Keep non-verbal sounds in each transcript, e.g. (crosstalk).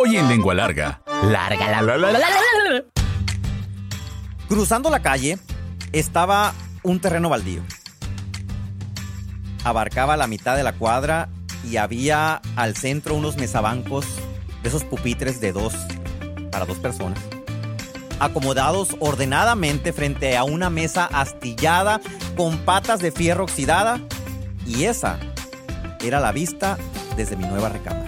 Hoy en Lengua Larga. Larga, la, la, la, la, la. Cruzando la calle estaba un terreno baldío. Abarcaba la mitad de la cuadra y había al centro unos mesabancos de esos pupitres de dos para dos personas. Acomodados ordenadamente frente a una mesa astillada con patas de fierro oxidada. Y esa era la vista desde mi nueva recámara.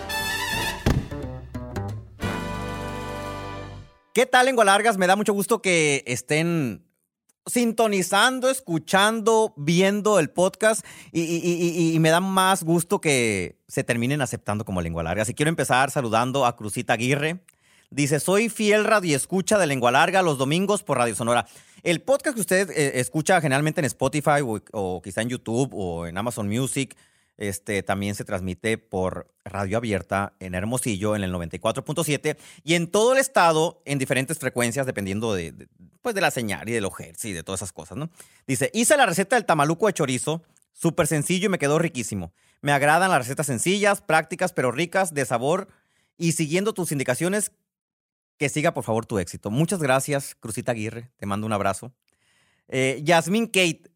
¿Qué tal, lengua largas? Me da mucho gusto que estén sintonizando, escuchando, viendo el podcast y, me da más gusto que se terminen aceptando como lengua larga. Así quiero empezar saludando a Cruzita Aguirre. Dice, soy fiel radioescucha de Lengua Larga los domingos por Radio Sonora. El podcast que usted eh, escucha generalmente en Spotify o, o quizá en YouTube o en Amazon Music, este, también se transmite por Radio Abierta en Hermosillo en el 94.7 y en todo el estado en diferentes frecuencias dependiendo de, pues de la señal y de los hertz y de todas esas cosas, ¿no? Dice, hice la receta del tamaluco de chorizo, súper sencillo y me quedó riquísimo. Me agradan las recetas sencillas, prácticas, pero ricas de sabor y siguiendo tus indicaciones, que siga por favor tu éxito. Muchas gracias, Cruzita Aguirre, te mando un abrazo. Eh, Yasmín Kate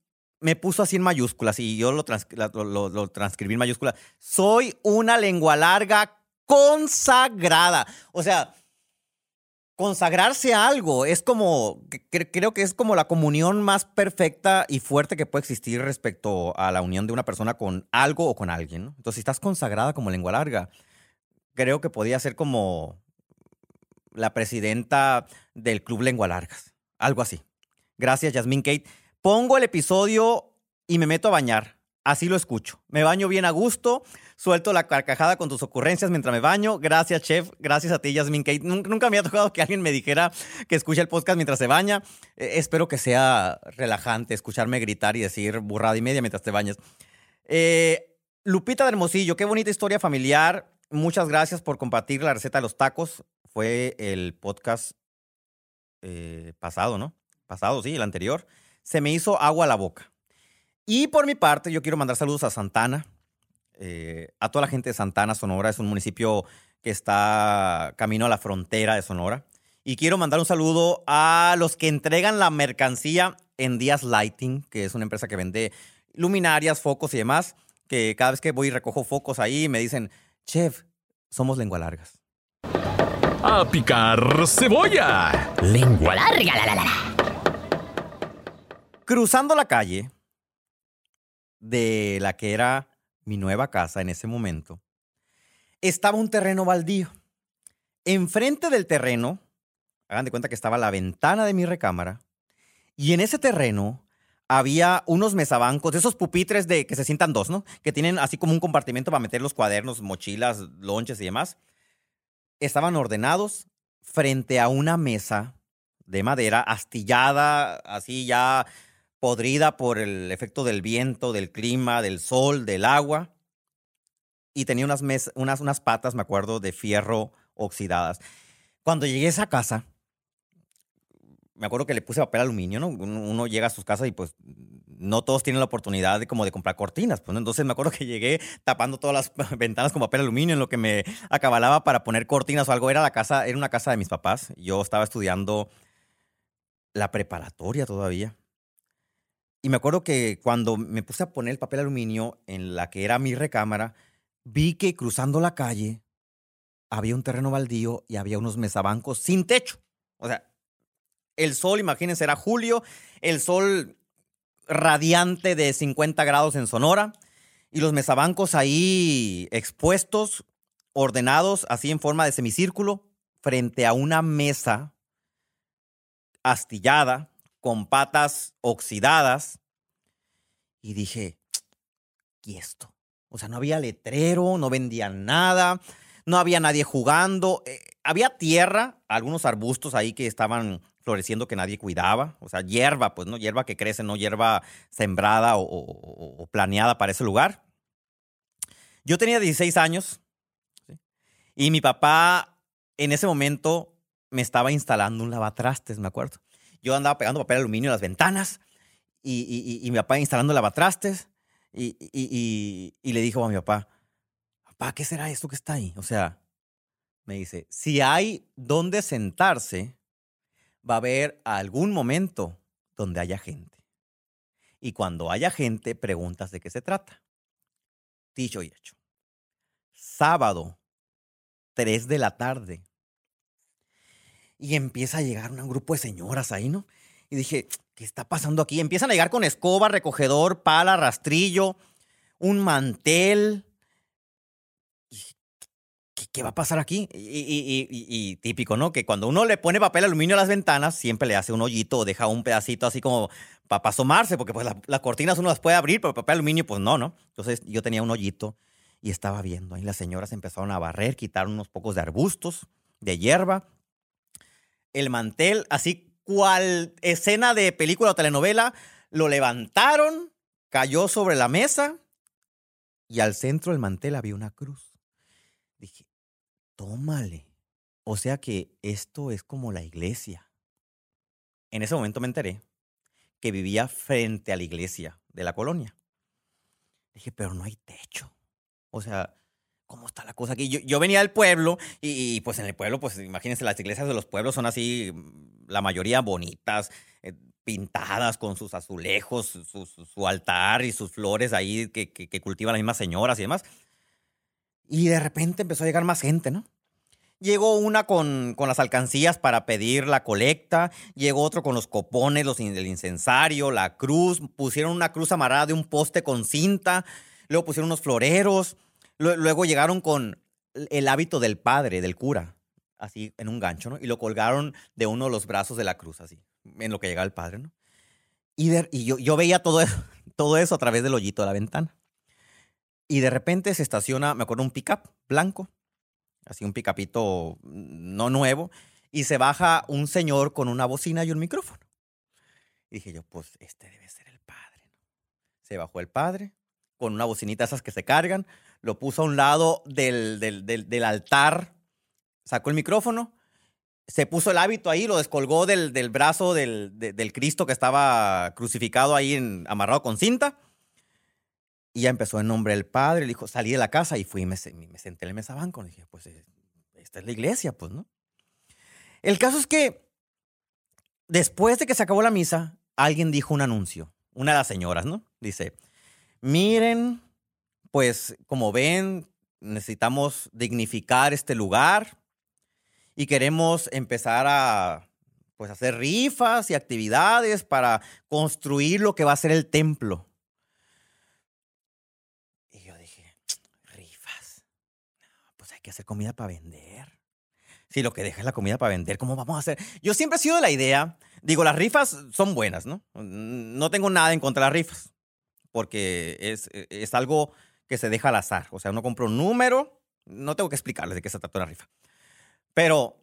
me puso así en mayúsculas y yo lo, transcribí en mayúsculas. Soy una lengua larga consagrada. O sea, consagrarse a algo es como, cre- creo que es como la comunión más perfecta y fuerte que puede existir respecto a la unión de una persona con algo o con alguien. Entonces, si estás consagrada como lengua larga, creo que podía ser como la presidenta del Club Lengua Largas. Algo así. Gracias, Yasmín Kate. Pongo el episodio y me meto a bañar. Así lo escucho. Me baño bien a gusto, suelto la carcajada con tus ocurrencias mientras me baño. Gracias, chef. Gracias a ti, Yasmin Kate. Nunca, me ha tocado que alguien me dijera que escuche el podcast mientras se baña. Eh, espero que sea relajante escucharme gritar y decir burrada y media mientras te bañas. Eh, Lupita de Hermosillo, qué bonita historia familiar. Muchas gracias por compartir la receta de los tacos. Fue el podcast eh, pasado, ¿no? Pasado, sí, el anterior. Se me hizo agua a la boca. Y por mi parte, yo quiero mandar saludos a Santana, eh, a toda la gente de Santana, Sonora. Es un municipio que está camino a la frontera de Sonora. Y quiero mandar un saludo a los que entregan la mercancía en Díaz Lighting, que es una empresa que vende luminarias, focos y demás. Que cada vez que voy y recojo focos ahí, me dicen, chef, somos lengua largas. ¡A picar cebolla! Lengua larga, la, la, la, la. Cruzando la calle de la que era mi nueva casa en ese momento, estaba un terreno baldío. Enfrente del terreno, hagan de cuenta que estaba la ventana de mi recámara, y en ese terreno había unos mesabancos, esos pupitres de que se sientan dos, ¿no? Que tienen así como un compartimento para meter los cuadernos, mochilas, lonches y demás. Estaban ordenados frente a una mesa de madera astillada, así ya podrida por el efecto del viento, del clima, del sol, del agua. Y tenía unas, mes- unas, unas patas, me acuerdo, de fierro oxidadas. Cuando llegué a esa casa, me acuerdo que le puse papel aluminio, ¿no? Uno, llega a sus casas y pues no todos tienen la oportunidad de como de comprar cortinas, pues entonces me acuerdo que llegué tapando todas las (laughs) ventanas con papel aluminio en lo que me acabalaba para poner cortinas o algo. Era la casa, era una casa de mis papás. Yo estaba estudiando la preparatoria todavía. Y me acuerdo que cuando me puse a poner el papel aluminio en la que era mi recámara, vi que cruzando la calle había un terreno baldío y había unos mesabancos sin techo. O sea, el sol, imagínense, era julio, el sol radiante de 50 grados en Sonora y los mesabancos ahí expuestos, ordenados así en forma de semicírculo, frente a una mesa astillada con patas oxidadas. Y dije, ¿y esto? O sea, no había letrero, no vendían nada, no había nadie jugando. eh, había tierra, algunos arbustos ahí que estaban floreciendo que nadie cuidaba. O sea, hierba, pues, ¿no? Hierba que crece, no hierba sembrada o, planeada para ese lugar. Yo tenía 16 años y mi papá en ese momento me estaba instalando un lavatrastes, me acuerdo. Yo andaba pegando papel aluminio a las ventanas y, mi papá instalando lavatrastes y, y- le dijo a mi papá, papá, ¿qué será esto que está ahí? O sea, me dice, si hay dónde sentarse, va a haber algún momento donde haya gente. Y cuando haya gente, preguntas de qué se trata. Dicho y hecho. Sábado, 3 de la tarde. Y empieza a llegar un grupo de señoras ahí, ¿no? Y dije, ¿qué está pasando aquí? Empiezan a llegar con escoba, recogedor, pala, rastrillo, un mantel. Y ¿Qué, va a pasar aquí? Y, típico, ¿no? Que cuando uno le pone papel aluminio a las ventanas, siempre le hace un hoyito o deja un pedacito así como para asomarse, porque pues la- las cortinas uno las puede abrir, pero el papel aluminio pues no, ¿no? Entonces yo tenía un hoyito y estaba viendo. Ahí las señoras empezaron a barrer, quitaron unos pocos de arbustos, de hierba. El mantel, así cual escena de película o telenovela, lo levantaron, cayó sobre la mesa y al centro del mantel había una cruz. Dije, tómale. O sea que esto es como la iglesia. En ese momento me enteré que vivía frente a la iglesia de la colonia. Dije, pero no hay techo. O sea, ¿cómo está la cosa aquí? Yo, venía del pueblo y, pues en el pueblo, pues imagínense, las iglesias de los pueblos son así, mm, la mayoría bonitas, eh, pintadas con sus azulejos, su, altar y sus flores ahí que, cultivan las mismas señoras y demás. Y de repente empezó a llegar más gente, ¿no? Llegó una con, con las alcancías para pedir la colecta, llegó otro con los copones, los, el incensario, la cruz, pusieron una cruz amarrada de un poste con cinta, luego pusieron unos floreros, luego llegaron con el hábito del padre, del cura, así en un gancho, ¿no? Y lo colgaron de uno de los brazos de la cruz, así, en lo que llegaba el padre, ¿no? Y, de- y yo, yo veía todo eso, (laughs) todo eso a través del hoyito de la ventana. Y de repente se estaciona, me acuerdo, un pickup blanco, así un pickupito no nuevo, y se baja un señor con una bocina y un micrófono. Y dije yo, pues este debe ser el padre. Se bajó el padre con una bocinita esas que se cargan, lo puso a un lado del, del, del- altar, sacó el micrófono, se puso el hábito ahí, lo descolgó del, del brazo del, de- del Cristo que estaba crucificado ahí en- amarrado con cinta. Y ya empezó en nombre del Padre. Le dijo, salí de la casa y fui y me, me senté en el mesabanco. Le dije, pues eh, esta es la iglesia, pues, ¿no? El caso es que después de que se acabó la misa, alguien dijo un anuncio. Una de las señoras, ¿no? Dice, miren, pues como ven, necesitamos dignificar este lugar y queremos empezar a pues hacer rifas y actividades para construir lo que va a ser el templo. Y yo dije, (tsk) rifas. Pues hay que hacer comida para vender. Si lo que deja es la comida para vender, ¿cómo vamos a hacer? Yo siempre he sido de la idea, digo, las rifas son buenas, ¿no? No tengo nada en contra de las rifas, porque es, es algo que se deja al azar. O sea, uno compra un número, no tengo que explicarles de qué se trata una rifa. Pero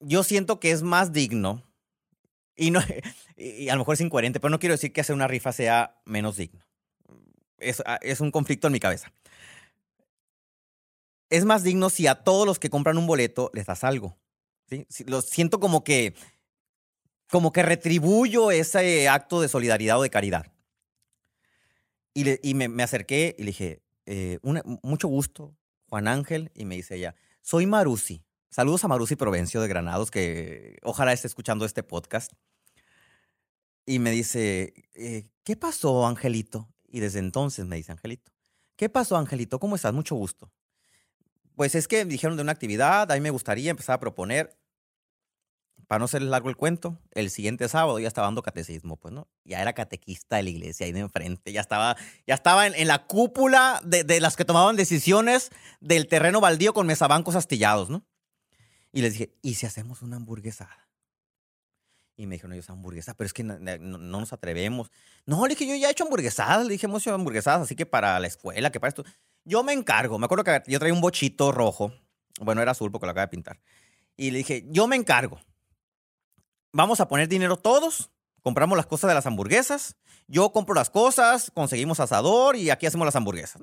yo siento que es más digno, y, no, (laughs) y a lo mejor es incoherente, pero no quiero decir que hacer una rifa sea menos digno. Es, ah, es un conflicto en mi cabeza. Es más digno si a todos los que compran un boleto les das algo. ¿sí? Lo siento como que, como que retribuyo ese acto de solidaridad o de caridad. Y, le- y me, me acerqué y le dije, eh, mucho gusto, Juan Ángel. Y me dice ella, soy Marusi. Saludos a Marusi Provencio de Granados, que ojalá esté escuchando este podcast. Y me dice, eh, ¿qué pasó, Angelito? Y desde entonces me dice, Angelito, ¿qué pasó, Angelito? ¿Cómo estás? Mucho gusto. Pues es que dijeron de una actividad, a mí me gustaría empezar a proponer, para no ser largo el cuento, el siguiente sábado ya estaba dando catecismo, pues, ¿no? Ya era catequista de la iglesia ahí de enfrente, ya estaba, ya estaba en, la cúpula de, de las que tomaban decisiones del terreno baldío con mesabancos astillados, ¿no? Y les dije, ¿y si hacemos una hamburguesada? Y me dijeron ellos, hamburguesa, pero es que no, no- no nos atrevemos. No, le dije, yo ya he hecho hamburguesadas, le dije, hemos hecho hamburguesadas, así que para la escuela, que para esto. Yo me encargo. Me acuerdo que yo traía un bochito rojo. Bueno, era azul porque lo acaba de pintar. Y le dije, yo me encargo. Vamos a poner dinero todos, compramos las cosas de las hamburguesas, yo compro las cosas, conseguimos asador y aquí hacemos las hamburguesas.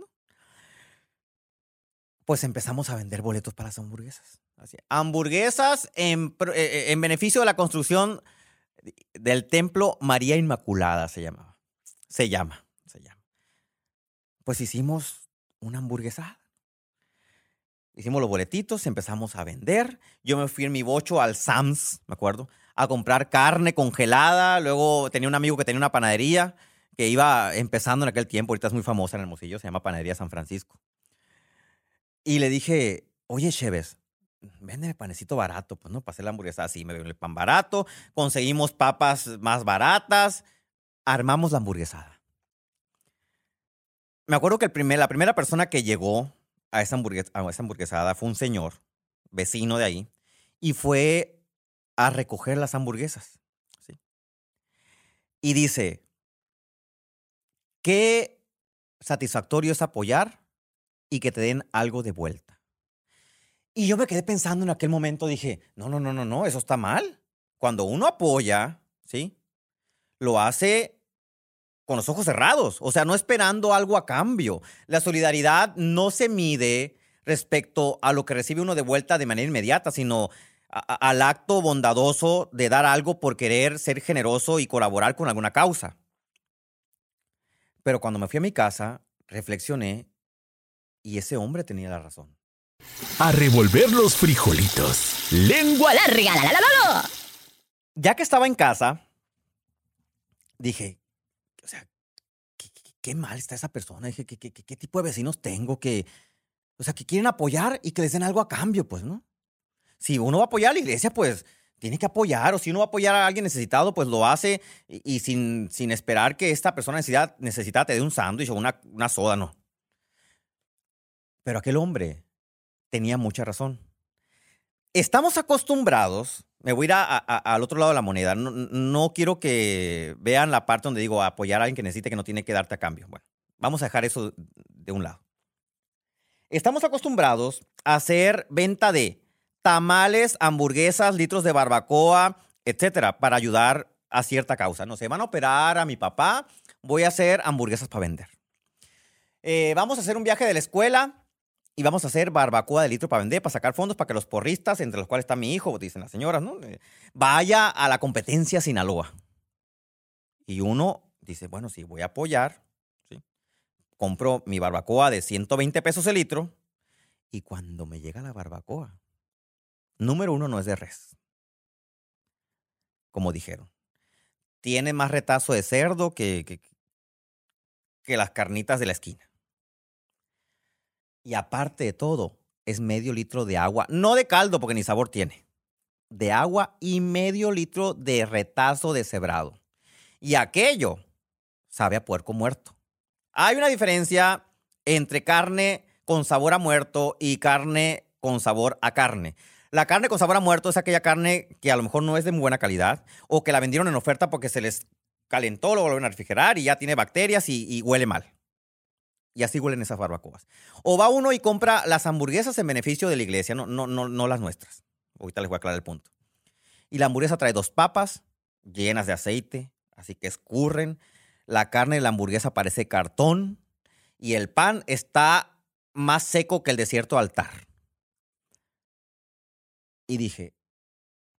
Pues empezamos a vender boletos para las hamburguesas. Así, hamburguesas eh, eh, en beneficio de la construcción del templo María Inmaculada se llamaba. Se llama, se llama. Pues hicimos una hamburguesada. Hicimos los boletitos, empezamos a vender. Yo me fui en mi bocho al Sam's, me acuerdo, a comprar carne congelada. Luego tenía un amigo que tenía una panadería que iba empezando en aquel tiempo. Ahorita es muy famosa en el Hermosillo, se llama Panadería San Francisco. Y le dije, oye, Cheves, véndeme panecito barato, pues no, hacer la hamburguesa así. Me dio el pan barato, conseguimos papas más baratas, armamos la hamburguesada. Me acuerdo que el primer, la primera persona que llegó a esa, hamburgues- a esa hamburguesada fue un señor, vecino de ahí, y fue a recoger las hamburguesas. ¿sí? Y dice, qué satisfactorio es apoyar y que te den algo de vuelta. Y yo me quedé pensando en aquel momento, dije, no, no, no, no, no, eso está mal. Cuando uno apoya, ¿sí? Lo hace con los ojos cerrados, o sea, no esperando algo a cambio. La solidaridad no se mide respecto a lo que recibe uno de vuelta de manera inmediata, sino a- al acto bondadoso de dar algo por querer ser generoso y colaborar con alguna causa. Pero cuando me fui a mi casa, reflexioné y ese hombre tenía la razón. A revolver los frijolitos. Lengua larga, la la la la la. Ya que estaba en casa, dije, o sea, qué, qué- qué mal está esa persona. Dije, ¿qué, qué, qué- qué tipo de vecinos tengo que, o sea, que quieren apoyar y que les den algo a cambio, pues, ¿no? Si uno va a apoyar a la iglesia, pues tiene que apoyar, o si uno va a apoyar a alguien necesitado, pues lo hace y, sin, sin esperar que esta persona necesita, necesita te dé un sándwich o una, una soda, no. Pero aquel hombre tenía mucha razón. Estamos acostumbrados, me voy a ir al otro lado de la moneda, no, no quiero que vean la parte donde digo apoyar a alguien que necesite que no tiene que darte a cambio. Bueno, vamos a dejar eso de un lado. Estamos acostumbrados a hacer venta de tamales, hamburguesas, litros de barbacoa, etcétera, para ayudar a cierta causa. No sé, van a operar a mi papá, voy a hacer hamburguesas para vender. Eh, vamos a hacer un viaje de la escuela y vamos a hacer barbacoa de litro para vender, para sacar fondos, para que los porristas, entre los cuales está mi hijo, dicen las señoras, ¿no? Eh, vaya a la competencia Sinaloa. Y uno dice, bueno, sí, voy a apoyar, ¿sí? Compro mi barbacoa de 120 pesos el litro y cuando me llega la barbacoa, número uno no es de res, como dijeron. Tiene más retazo de cerdo que, que, las carnitas de la esquina. Y aparte de todo, es medio litro de agua, no de caldo porque ni sabor tiene, de agua y medio litro de retazo deshebrado. Y aquello sabe a puerco muerto. Hay una diferencia entre carne con sabor a muerto y carne con sabor a carne. La carne con sabor a muerto es aquella carne que a lo mejor no es de muy buena calidad o que la vendieron en oferta porque se les calentó, lo volvieron a refrigerar y ya tiene bacterias y, huele mal. Y así huelen esas barbacoas. O va uno y compra las hamburguesas en beneficio de la iglesia, no, no, no, no las nuestras. Ahorita les voy a aclarar el punto. Y la hamburguesa trae dos papas llenas de aceite, así que escurren. La carne de la hamburguesa parece cartón y el pan está más seco que el desierto altar. Y dije,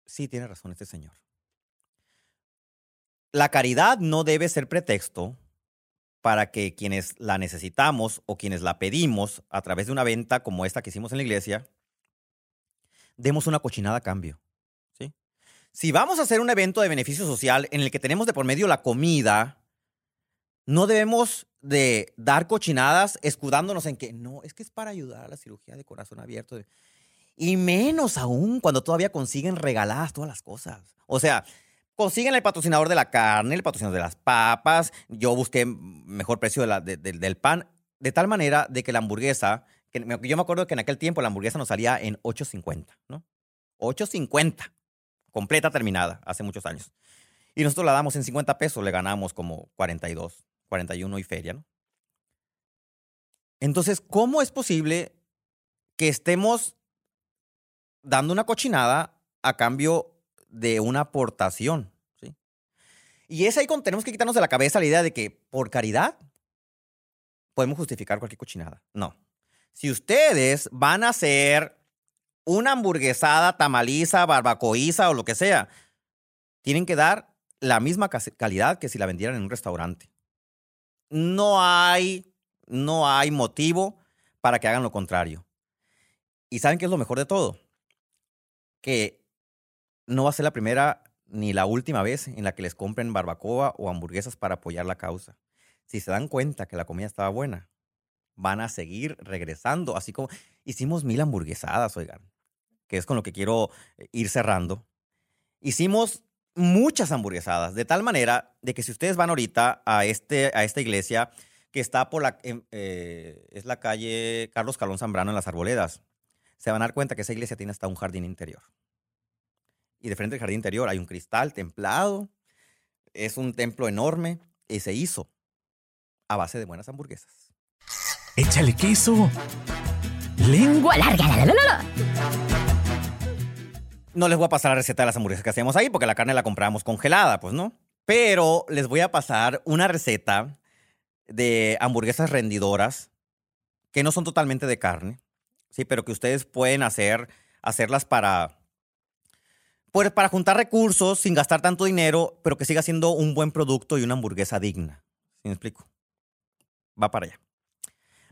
sí, tiene razón este señor. La caridad no debe ser pretexto para que quienes la necesitamos o quienes la pedimos a través de una venta como esta que hicimos en la iglesia, demos una cochinada a cambio. ¿sí? Si vamos a hacer un evento de beneficio social en el que tenemos de por medio la comida, no debemos de dar cochinadas escudándonos en que no, es que es para ayudar a la cirugía de corazón abierto. Y menos aún cuando todavía consiguen regaladas todas las cosas. O sea, consiguen el patrocinador de la carne, el patrocinador de las papas. Yo busqué mejor precio de la- de- de- del pan, de tal manera de que la hamburguesa, que yo me acuerdo que en aquel tiempo la hamburguesa nos salía en 8.50, ¿no? 8.50, completa terminada, hace muchos años. Y nosotros la damos en 50 pesos, le ganamos como 42, 41 y feria, ¿no? Entonces, ¿cómo es posible que estemos dando una cochinada a cambio de una aportación. ¿sí? Y es ahí cuando tenemos que quitarnos de la cabeza la idea de que por caridad podemos justificar cualquier cochinada. No. Si ustedes van a hacer una hamburguesada, tamaliza, barbacoiza o lo que sea, tienen que dar la misma calidad que si la vendieran en un restaurante. No hay, no hay motivo para que hagan lo contrario. ¿Y saben qué es lo mejor de todo? Que no va a ser la primera ni la última vez en la que les compren barbacoa o hamburguesas para apoyar la causa. Si se dan cuenta que la comida estaba buena, van a seguir regresando. Así como hicimos mil hamburguesadas, oigan, que es con lo que quiero eh, ir cerrando. Hicimos muchas hamburguesadas, de tal manera de que si ustedes van ahorita a, este, a esta iglesia que está por la, em, eh, es la calle Carlos Calón Zambrano en las Arboledas, se van a dar cuenta que esa iglesia tiene hasta un jardín interior. Y de frente al jardín interior hay un cristal templado, es un templo enorme y se hizo a base de buenas hamburguesas. Échale queso. Lengua larga. La, la, la, no les voy a pasar la receta de las hamburguesas que hacemos ahí porque la carne la compramos congelada, pues no. Pero les voy a pasar una receta de hamburguesas rendidoras que no son totalmente de carne, sí, pero que ustedes pueden hacer, hacerlas para, pues para juntar recursos sin gastar tanto dinero, pero que siga siendo un buen producto y una hamburguesa digna. ¿Sí me explico? Va para allá.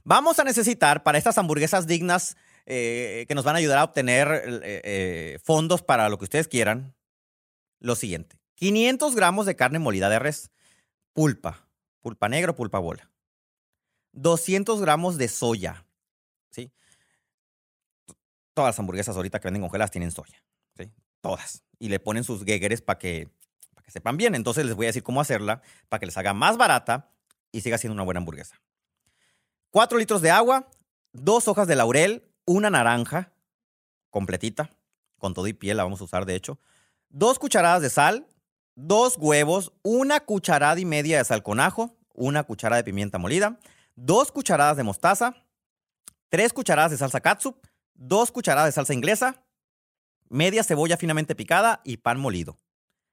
Vamos a necesitar para estas hamburguesas dignas eh, que nos van a ayudar a obtener eh, eh, fondos para lo que ustedes quieran, lo siguiente. 500 gramos de carne molida de res, pulpa, pulpa negra o pulpa bola. 200 gramos de soya, ¿sí? Todas las hamburguesas ahorita que venden congeladas tienen soya, ¿sí? Todas. Y le ponen sus gegeres para que, que sepan bien. Entonces les voy a decir cómo hacerla para que les haga más barata y siga siendo una buena hamburguesa. 4 litros de agua, dos hojas de laurel, una naranja completita, con todo y piel la vamos a usar de hecho, dos cucharadas de sal, dos huevos, una cucharada y media de sal con ajo, una cucharada de pimienta molida, dos cucharadas de mostaza, tres cucharadas de salsa katsup, dos cucharadas de salsa inglesa, media cebolla finamente picada y pan molido.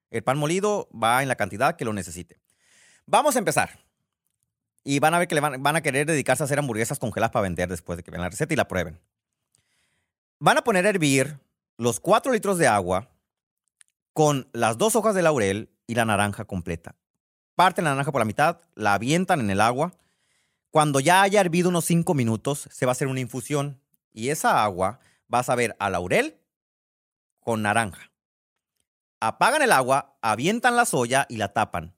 El pan molido va en la cantidad que lo necesite. Vamos a empezar. Y van a ver que le van, a querer dedicarse a hacer hamburguesas congeladas para vender después de que vean la receta y la prueben. Van a poner a hervir los 4 litros de agua con las dos hojas de laurel y la naranja completa. Parten la naranja por la mitad, la avientan en el agua. Cuando ya haya hervido unos 5 minutos, se va a hacer una infusión. Y esa agua va a saber a laurel con naranja. Apagan el agua, avientan la soya y la tapan.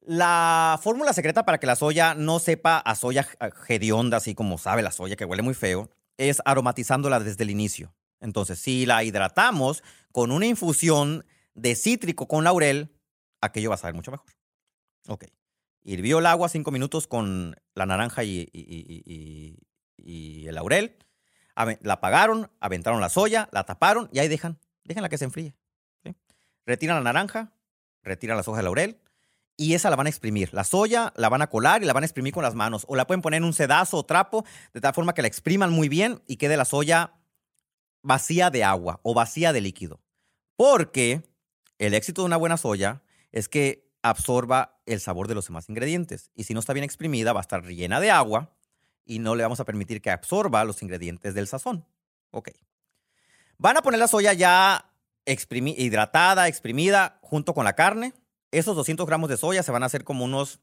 La fórmula secreta para que la soya no sepa a soya hedionda, así como sabe la soya, que huele muy feo, es aromatizándola desde el inicio. Entonces, si la hidratamos con una infusión de cítrico con laurel, aquello va a saber mucho mejor. Ok. Hirvió el agua cinco minutos con la naranja y, el laurel. La apagaron, aventaron la soya, la taparon y ahí dejan, déjenla que se enfríe. Retiran la naranja, retiran las hojas de laurel, y esa la van a exprimir. La soya la van a colar y la van a exprimir con las manos. O la pueden poner en un sedazo o trapo de tal forma que la expriman muy bien y quede la soya vacía de agua o vacía de líquido. Porque el éxito de una buena soya es que absorba el sabor de los demás ingredientes. Y si no está bien exprimida, va a estar llena de agua y no le vamos a permitir que absorba los ingredientes del sazón. Ok. Van a poner la soya ya hidratada, exprimida, junto con la carne esos 200 gramos de soya se van a hacer como unos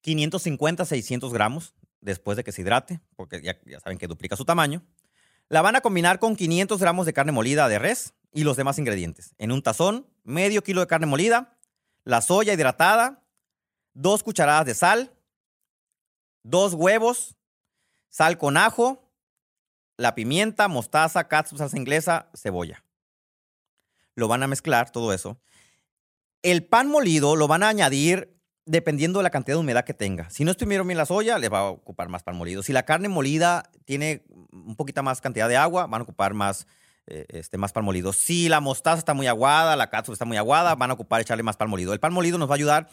550, 600 gramos después de que se hidrate, porque ya, saben que duplica su tamaño. La van a combinar con 500 gramos de carne molida de res y los demás ingredientes. En un tazón, medio kilo de carne molida, la soya hidratada, dos cucharadas de sal, dos huevos, sal con ajo, la pimienta, mostaza, catsup, salsa inglesa, cebolla. Lo van a mezclar todo eso el pan molido lo van a añadir dependiendo de la cantidad de humedad que tenga. Si no estuvieron bien la soya, les va a ocupar más pan molido. Si la carne molida tiene un poquito más cantidad de agua, van a ocupar más, eh, este, más pan molido. Si la mostaza está muy aguada, la cápsula está muy aguada, van a ocupar echarle más pan molido. El pan molido nos va a ayudar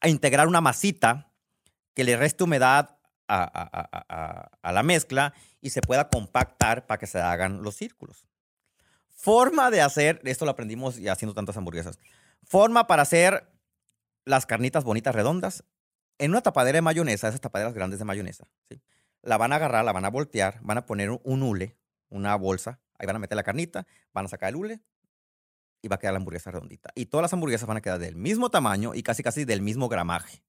a integrar una masita que le reste humedad a, la mezcla y se pueda compactar para que se hagan los círculos. Forma de hacer, esto lo aprendimos haciendo tantas hamburguesas. Forma para hacer las carnitas bonitas redondas en una tapadera de mayonesa, esas tapaderas grandes de mayonesa. La van a agarrar, la van a voltear, van a poner un hule, una bolsa, ahí van a meter la carnita, van a sacar el hule y va a quedar la hamburguesa redondita. Y todas las hamburguesas van a quedar del mismo tamaño y casi casi del mismo gramaje.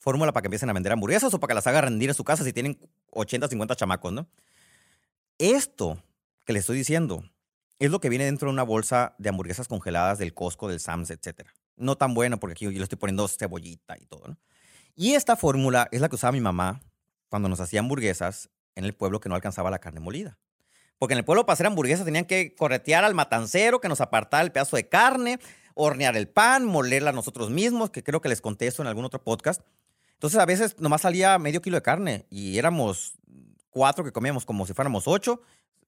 Fórmula para que empiecen a vender hamburguesas o para que las haga rendir en su casa si tienen 80, 50 chamacos, ¿no? Esto que les estoy diciendo es lo que viene dentro de una bolsa de hamburguesas congeladas del Costco, del Sam's, etc. No tan bueno porque aquí yo le estoy poniendo cebollita y todo, ¿no? Y esta fórmula es la que usaba mi mamá cuando nos hacía hamburguesas en el pueblo que no alcanzaba la carne molida. Porque en el pueblo para hacer hamburguesas tenían que corretear al matancero que nos apartara el pedazo de carne, hornear el pan, molerla nosotros mismos, que creo que les conté eso en algún otro podcast. Entonces a veces nomás salía medio kilo de carne y éramos cuatro que comíamos como si fuéramos ocho,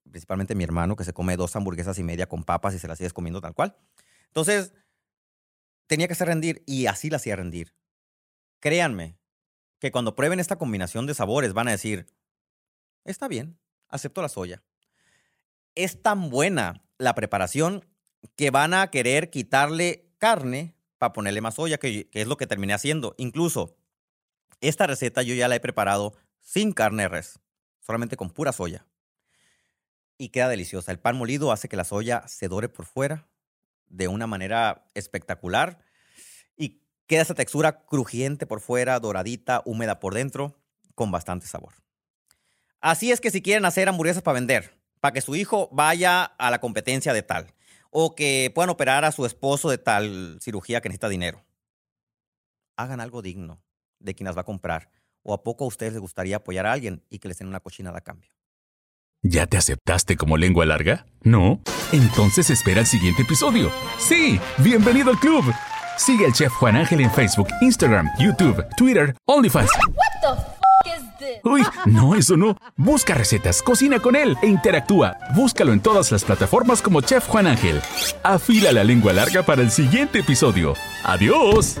principalmente mi hermano que se come dos hamburguesas y media con papas y se las sigues comiendo tal cual. Entonces tenía que hacer rendir y así la hacía rendir. Créanme que cuando prueben esta combinación de sabores van a decir, está bien, acepto la soya es tan buena la preparación que van a querer quitarle carne para ponerle más soya, que, es lo que terminé haciendo. Incluso esta receta yo ya la he preparado sin carne res, solamente con pura soya. Y queda deliciosa. El pan molido hace que la soya se dore por fuera de una manera espectacular y queda esa textura crujiente por fuera, doradita, húmeda por dentro, con bastante sabor. Así es que si quieren hacer hamburguesas para vender, para que su hijo vaya a la competencia de tal o que puedan operar a su esposo de tal cirugía que necesita dinero. Hagan algo digno de quien las va a comprar. ¿O a poco a ustedes les gustaría apoyar a alguien y que les den una cochinada a cambio? ¿Ya te aceptaste como lengua larga? ¿No? Entonces espera el siguiente episodio. Sí, bienvenido al club. Sigue al chef Juan Ángel en Facebook, Instagram, YouTube, Twitter, OnlyFans. Uy, no, eso no. Busca recetas, cocina con él e interactúa. Búscalo en todas las plataformas como Chef Juan Ángel. Afila la lengua larga para el siguiente episodio. ¡Adiós!